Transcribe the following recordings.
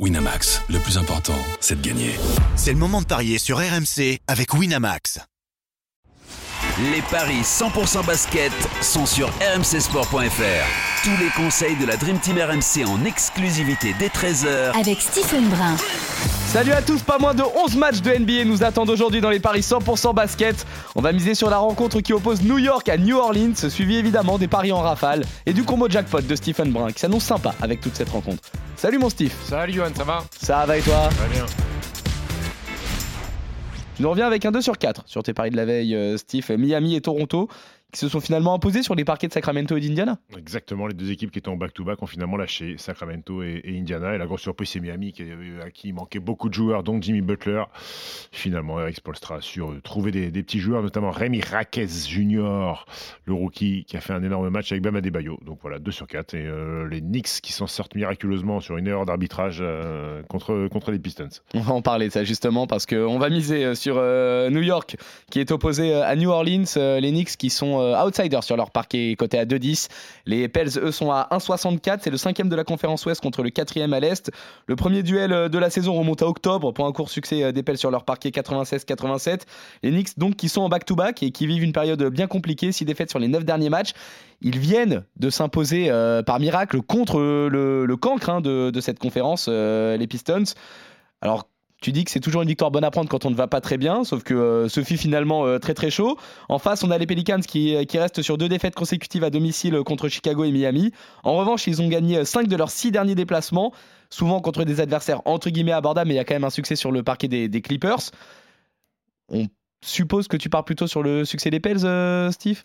Winamax, le plus important, c'est de gagner. C'est le moment de parier sur RMC avec Winamax. Les paris 100% basket sont sur rmcsport.fr. Tous les conseils de la Dream Team RMC en exclusivité dès 13h avec Stephen Brun. Salut à tous, pas moins de 11 matchs de NBA nous attendent aujourd'hui dans les paris 100% basket. On va miser sur la rencontre qui oppose New York à New Orleans, suivi évidemment des paris en rafale et du combo jackpot de Stephen Brun qui s'annonce sympa avec toute cette rencontre. Salut mon Steve. Salut Johan, ça va Ça va et toi Très bien. Tu nous reviens avec un 2 sur 4 sur tes paris de la veille, euh, Steve. Miami et Toronto qui se sont finalement imposés sur les parquets de Sacramento et d'Indiana. Exactement, les deux équipes qui étaient en back-to-back ont finalement lâché Sacramento et, Indiana. Et la grosse surprise, c'est Miami qui, à qui il manquait beaucoup de joueurs, dont Jimmy Butler. Finalement, Eric Spolstra a su trouver des, petits joueurs, notamment Rémi Raquez Jr., le rookie, qui a fait un énorme match avec Bam Adebayo. Donc voilà, 2 sur 4. Et euh, les Knicks qui s'en sortent miraculeusement sur une erreur d'arbitrage euh, contre, contre les Pistons. On va en parler de ça justement parce qu'on va miser euh, sur New York qui est opposé à New Orleans. les Knicks qui sont euh, outsiders sur leur parquet côté à 2-10. Les Pels, eux, sont à 1,64. C'est le cinquième de la conférence Ouest contre le quatrième à l'Est. Le premier duel euh, de la saison remonte à octobre pour un court succès euh, des Pels sur leur parquet 96-87. Les Knicks, donc, qui sont en back-to-back et qui vivent une période bien compliquée, six défaites sur les 9 derniers matchs. Ils viennent de s'imposer par miracle contre le, cancre hein, de, cette conférence, les Pistons. Alors, tu dis que c'est toujours une victoire bonne à prendre quand on ne va pas très bien, sauf que euh, Sophie finalement euh, très très chaud. En face, on a les Pelicans qui, qui, restent sur deux défaites consécutives à domicile contre Chicago et Miami. En revanche, ils ont gagné 5 de leurs 6 derniers déplacements, souvent contre des adversaires entre guillemets abordables, mais il y a quand même un succès sur le parquet des, des Clippers. On suppose que tu pars plutôt sur le succès des Pels, euh, Steve?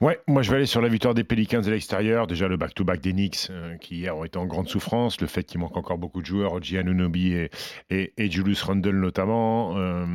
Ouais, moi je vais aller sur la victoire des Pelicans à l'extérieur. Déjà le back-to-back des Knicks euh, qui hier ont été en grande souffrance. Le fait qu'il manque encore beaucoup de joueurs, Giannunobi et, et, Julius Randle notamment. Euh,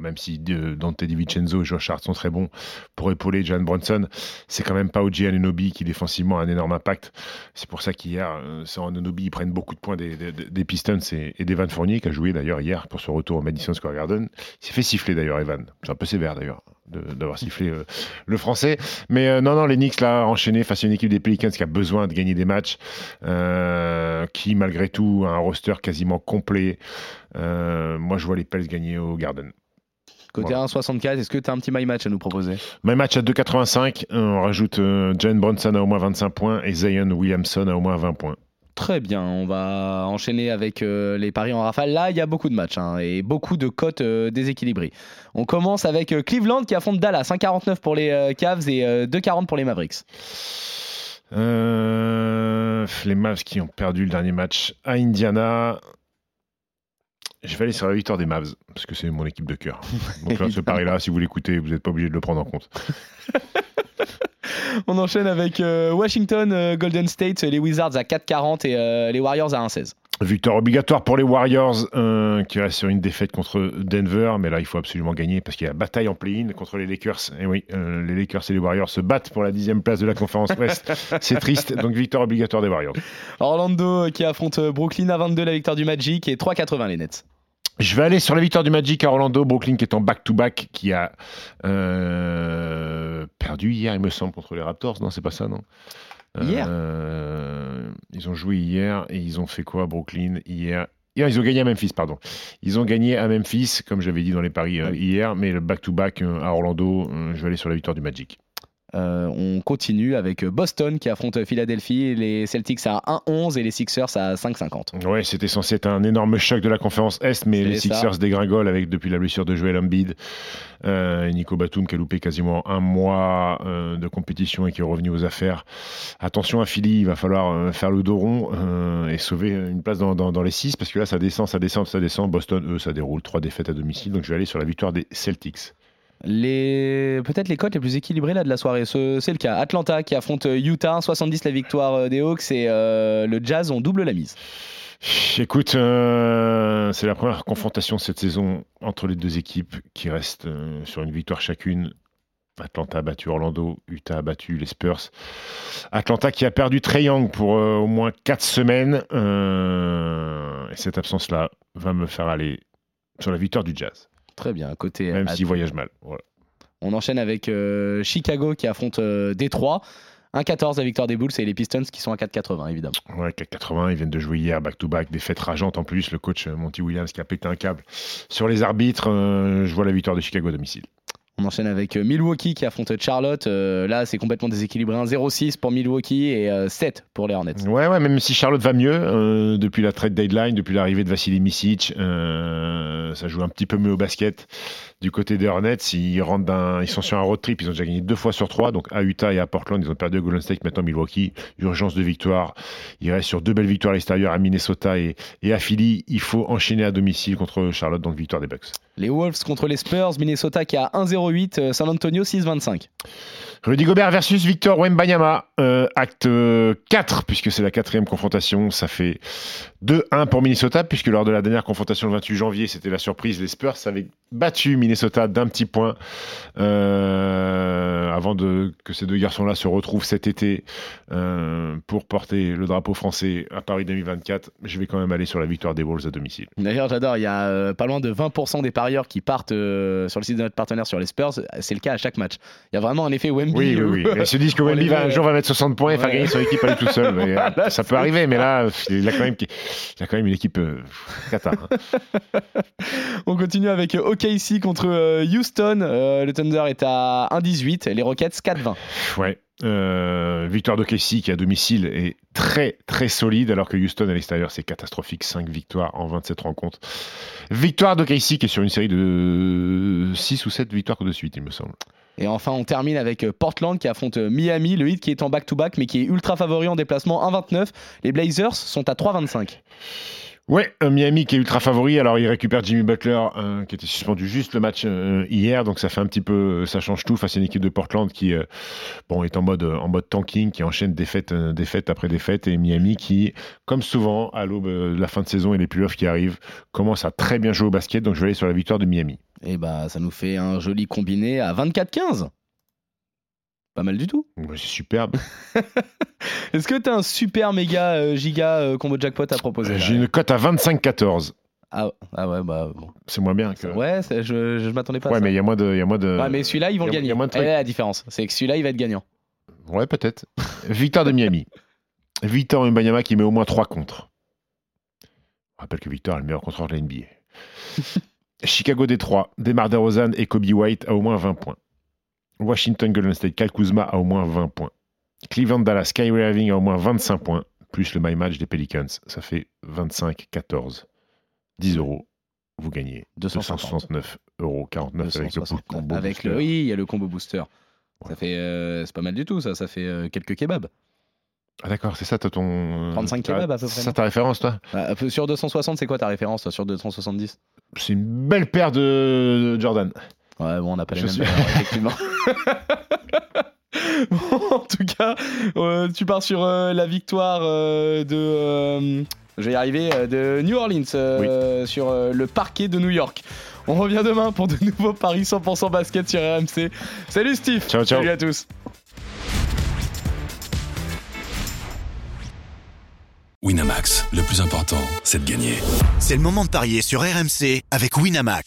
même si Dante DiVincenzo et Josh Hart sont très bons pour épauler John Bronson, c'est quand même pas Giannunobi qui défensivement a un énorme impact. C'est pour ça qu'hier, sans Anunobi, ils prennent beaucoup de points des, Pistons et, et d'Evan Fournier qui a joué d'ailleurs hier pour son retour au Madison Square Garden. Il s'est fait siffler d'ailleurs Evan peu sévère d'ailleurs d'avoir sifflé euh, le français. Mais euh, non, non, les Knicks là, enchaîné face à une équipe des Pelicans qui a besoin de gagner des matchs, euh, qui malgré tout a un roster quasiment complet. moi, je vois les Pels gagner au Garden. Côté 1,64, est-ce que tu as un petit my match à nous proposer? My match à 2,85. On rajoute Jane Bronson à au moins 25 points et Zion Williamson à au moins 20 points. Très bien, on va enchaîner avec euh, les paris en rafale. Là, il y a beaucoup de matchs hein, et beaucoup de cotes euh, déséquilibrées. On commence avec euh, Cleveland qui affronte Dallas, 1,49 pour les Cavs et 2,40 pour les Mavericks. les Mavs qui ont perdu le dernier match à Indiana. Je vais aller sur la victoire des Mavs, parce que c'est mon équipe de cœur. Donc là, ce pari-là, si vous l'écoutez, vous n'êtes pas obligé de le prendre en compte. On enchaîne avec euh, Washington, euh, Golden State, les Wizards à 4,40 et euh, les Warriors à 1,16. Victoire obligatoire pour les Warriors qui restent sur une défaite contre Denver, mais là il faut absolument gagner parce qu'il y a bataille en play-in contre les Lakers. Et oui, les Lakers et les Warriors se battent pour la dixième place de la conférence Ouest. C'est triste, donc victoire obligatoire des Warriors. Orlando qui affronte Brooklyn à 22, la victoire du Magic et 3,80 les Nets. Je vais aller sur la victoire du Magic à Orlando. Brooklyn qui est en back-to-back, qui a euh, perdu hier, il me semble, contre les Raptors. Non, c'est pas ça, non Hier euh, Ils ont joué hier et ils ont fait quoi, Brooklyn, hier? Ils ont gagné à Memphis, pardon. Ils ont gagné à Memphis, comme j'avais dit dans les paris euh, hier, mais le back-to-back à Orlando, je vais aller sur la victoire du Magic. Euh, on continue avec Boston qui affronte Philadelphie, les Celtics à 1-11 et les Sixers à 5-50. Ouais, c'était censé être un énorme choc de la conférence Est, mais les Sixers dégringolent avec depuis la blessure de Joel Embiid, euh, Nico Batum qui a loupé quasiment un mois euh, de compétition et qui est revenu aux affaires. Attention à Philly, il va falloir faire le dos rond et sauver une place dans, dans, les 6 parce que là ça descend, ça descend, ça descend. Boston, eux, ça déroule, trois défaites à domicile, donc je vais aller sur la victoire des Celtics les peut-être les cotes les plus équilibrées là de la soirée. C'est le cas. Atlanta qui affronte euh, Utah, 70 la victoire euh, des Hawks et euh, le Jazz ont double la mise. Écoute, c'est la première confrontation cette saison entre les deux équipes qui restent sur une victoire chacune. Atlanta a battu Orlando, Utah a battu les Spurs. Atlanta qui a perdu Trey Young pour au moins 4 semaines. et cette absence-là va me faire aller sur la victoire du Jazz. Très bien, à côté. Même s'il voyage mal. On enchaîne avec euh, Chicago qui affronte euh, Détroit. 1-14 la victoire des Bulls et les Pistons qui sont à 4-80 évidemment. Ouais, 4-80, ils viennent de jouer hier back-to-back, des fêtes rageantes en plus. Le coach euh, Monty Williams qui a pété un câble sur les arbitres. euh, je vois la victoire de Chicago à domicile. On enchaîne avec euh, Milwaukee qui affronte Charlotte. Euh, là, c'est complètement déséquilibré. 1-0-6 pour Milwaukee et euh, 7 pour les Hornets. Ouais, ouais, même si Charlotte va mieux euh, depuis la trade deadline, depuis l'arrivée de Vassili Misic, euh, ça joue un petit peu mieux au basket. Du côté des Hornets, ils, rentrent ils sont sur un road trip, ils ont déjà gagné deux fois sur trois, donc à Utah et à Portland, ils ont perdu à Golden State, maintenant Milwaukee, urgence de victoire. Ils restent sur deux belles victoires à l'extérieur à Minnesota et, et à Philly. Il faut enchaîner à domicile contre Charlotte, donc victoire des Bucks. Les Wolves contre les Spurs. Minnesota qui a 1-0-8. euh, San Antonio 6-25. Rudy Gobert versus Victor Wembanyama, euh, acte euh, 4, puisque c'est la quatrième confrontation. Ça fait 2-1 pour Minnesota, puisque lors de la dernière confrontation le 28 janvier, c'était la surprise. Les Spurs avaient battu Minnesota d'un petit point euh, avant de, que ces deux garçons-là se retrouvent cet été euh, pour porter le drapeau français à Paris 2024. Je vais quand même aller sur la victoire des Wolves à domicile. D'ailleurs, j'adore. Il y a euh, pas loin de 20% des parieurs qui partent sur le site de notre partenaire sur les Spurs. C'est le cas à chaque match. Il y a vraiment un effet Wemby. Oui, oui, oui. Ils se disent que Wemby va, un jour va mettre 60 points et faire Ouais. gagner son équipe à lui tout seul. Mais, Là, ça peut arriver, mais là, il a quand même, il a quand même une équipe cata. hein. On continue avec euh, OKC contre euh, Houston. Euh, le Thunder est à 1-18. Les Rockets 4-20. Ouais. Euh, victoire de Casey qui à domicile est très très solide alors que Houston à l'extérieur c'est catastrophique 5 victoires en 27 rencontres victoire de Casey qui est sur une série de 6 ou 7 victoires de suite il me semble Et enfin, on termine avec Portland qui affronte Miami. Le Heat qui est en back-to-back mais qui est ultra favori en déplacement 1-29. Les Blazers sont à 3-25. Ouais, un Miami qui est ultra favori. Alors, il récupère Jimmy Butler, euh, qui était suspendu juste le match euh, hier. Donc, ça fait un petit peu, ça change tout face à une équipe de Portland qui, euh, bon, est en mode, euh, en mode tanking, qui enchaîne défaite, euh, défaite après défaite. Et Miami qui, comme souvent, à l'aube euh, de la fin de saison et les playoffs qui arrivent, commence à très bien jouer au basket. Donc, je vais aller sur la victoire de Miami. Et bah, ça nous fait un joli combiné à 24-15. Pas mal du tout. Ouais, C'est superbe. Est-ce que t'as un super méga euh, giga euh, combo jackpot à proposer là J'ai une cote à 25-14. ah, ah ouais, bah bon. C'est moins bien que. Ouais, c'est- je, je m'attendais pas à Ouais, ça. mais il y a moins de. il Y a moins de... Ouais, mais celui-là, ils vont y a- le y a gagner. moins de Elle trucs. est la différence. C'est que celui-là, il va être gagnant. Ouais, peut-être. Victoire de Miami. Victor Mbanyama qui met au moins 3 contre. Je rappelle que Victor est le meilleur contreur de la NBA. Chicago Détroit, Demar DeRozan et Kobe White à au moins 20 points. Washington Golden State, Cal Kuzma à au moins 20 points. Cleveland Dallas, Kyrie Irving à au moins 25 points, plus le my match des Pelicans. Ça fait 25-14. 10 euros. Vous gagnez 250. 269 euros 49 avec le 269. combo. Avec booster. le, oui, il y a le combo booster. Ouais. Ça fait, euh, c'est pas mal du tout, ça. Ça fait euh, quelques kebabs. Ah d'accord, c'est ça, ton... 35 t'as- kebabs, à peu près, C'est ça ta référence, toi? Ah, peu sur 260, c'est quoi ta référence toi, sur 270 C'est une belle paire de Jordan. Ouais, bon, on n'a pas les mêmes suis- valeurs, effectivement. Bon, en tout cas, euh, tu pars sur euh, la victoire euh, de. euh, je vais y arriver, euh, de New Orleans euh, sur euh, le parquet de New York. On revient demain pour de nouveaux paris 100% basket sur RMC. Salut Steve Ciao, ciao. Salut à tous Winamax, le plus important, c'est de gagner. C'est le moment de parier sur RMC avec Winamax.